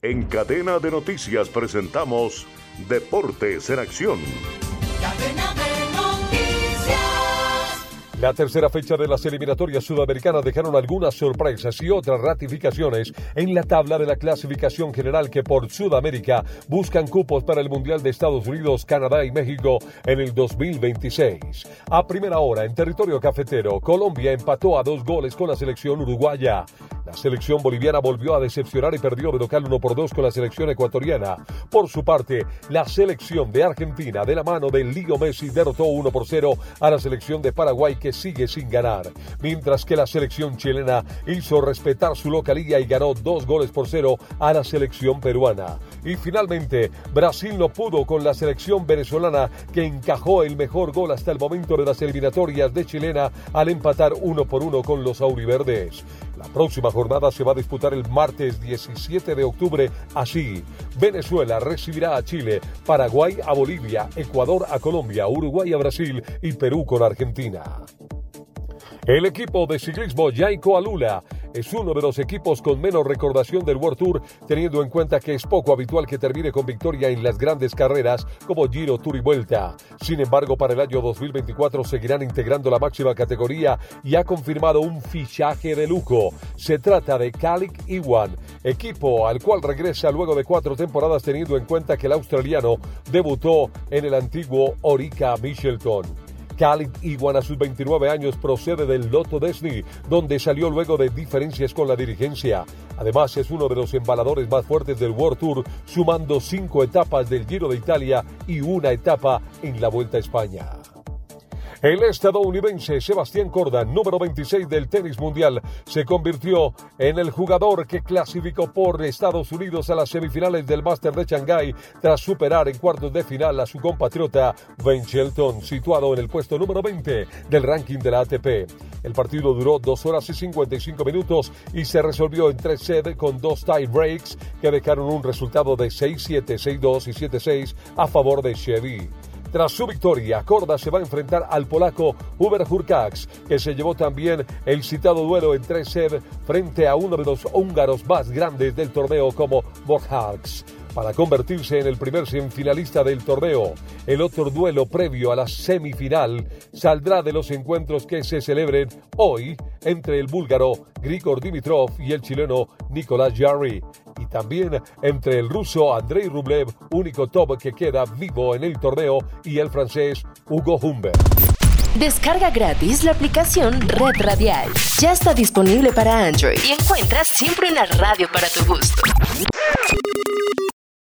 En cadena de noticias presentamos Deportes en Acción. La tercera fecha de las eliminatorias sudamericanas dejaron algunas sorpresas y otras ratificaciones en la tabla de la clasificación general que por Sudamérica buscan cupos para el Mundial de Estados Unidos, Canadá y México en el 2026. A primera hora, en territorio cafetero, Colombia empató a dos goles con la selección uruguaya. La selección boliviana volvió a decepcionar y perdió de local 1 por 2 con la selección ecuatoriana. Por su parte, la selección de Argentina, de la mano de Lío Messi, derrotó 1 por 0 a la selección de Paraguay que sigue sin ganar. Mientras que la selección chilena hizo respetar su localía y ganó 2 goles por 0 a la selección peruana. Y finalmente, Brasil no pudo con la selección venezolana que encajó el mejor gol hasta el momento de las eliminatorias de chilena al empatar 1 por 1 con los auriverdes. La próxima jornada se va a disputar el martes 17 de octubre. Así, Venezuela recibirá a Chile, Paraguay a Bolivia, Ecuador a Colombia, Uruguay a Brasil y Perú con Argentina. El equipo de ciclismo Yaiko Alula es uno de los equipos con menos recordación del World Tour, teniendo en cuenta que es poco habitual que termine con victoria en las grandes carreras como Giro, Tour y Vuelta. Sin embargo, para el año 2024 seguirán integrando la máxima categoría y ha confirmado un fichaje de lujo. Se trata de Calic Iwan, equipo al cual regresa luego de cuatro temporadas teniendo en cuenta que el australiano debutó en el antiguo Orica Michelton. Khalid Iguan a sus 29 años procede del Lotto Disney, donde salió luego de diferencias con la dirigencia. Además es uno de los embaladores más fuertes del World Tour, sumando cinco etapas del Giro de Italia y una etapa en la Vuelta a España. El estadounidense Sebastián Corda, número 26 del tenis mundial, se convirtió en el jugador que clasificó por Estados Unidos a las semifinales del Master de Shanghái tras superar en cuartos de final a su compatriota Ben Shelton, situado en el puesto número 20 del ranking de la ATP. El partido duró 2 horas y 55 minutos y se resolvió en tres sets con dos tie breaks que dejaron un resultado de 6-7, 6-2 y 7-6 a favor de Chevy. Tras su victoria, Corda se va a enfrentar al polaco Uber Hurkacz, que se llevó también el citado duelo en tres sed frente a uno de los húngaros más grandes del torneo como Borghax para convertirse en el primer semifinalista del torneo. El otro duelo previo a la semifinal saldrá de los encuentros que se celebren hoy entre el búlgaro Grigor Dimitrov y el chileno Nicolás Jarry también entre el ruso Andrei Rublev, único top que queda vivo en el torneo, y el francés Hugo Humbert. Descarga gratis la aplicación Red Radial. Ya está disponible para Android y encuentras siempre una radio para tu gusto.